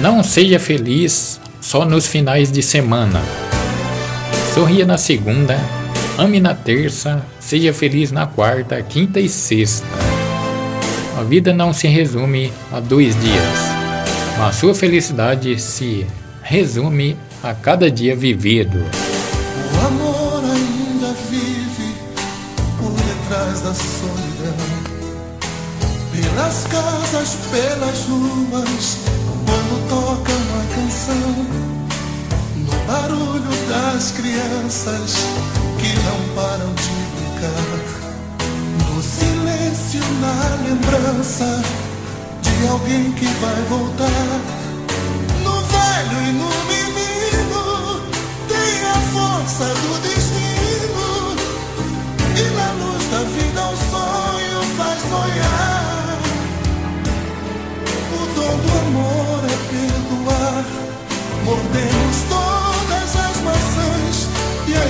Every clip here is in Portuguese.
Não seja feliz só nos finais de semana. Sorria na segunda, ame na terça, seja feliz na quarta, quinta e sexta. A vida não se resume a dois dias, mas sua felicidade se resume a cada dia vivido. O amor ainda vive por detrás da solidão, pelas casas, pelas ruas, barulho das crianças que não param de brincar, no silêncio, na lembrança de alguém que vai voltar, no velho e no menino tem a força do destino. E na luz da vida o sonho faz sonhar. O dom do amor é perdoar,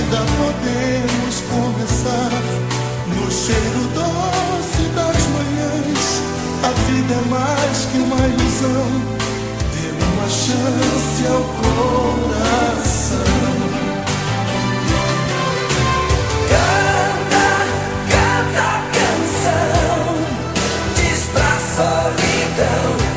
ainda podemos conversar no cheiro doce das manhãs. A vida é mais que uma ilusão, dê uma chance ao coração. Canta, canta a canção, diz pra solidão.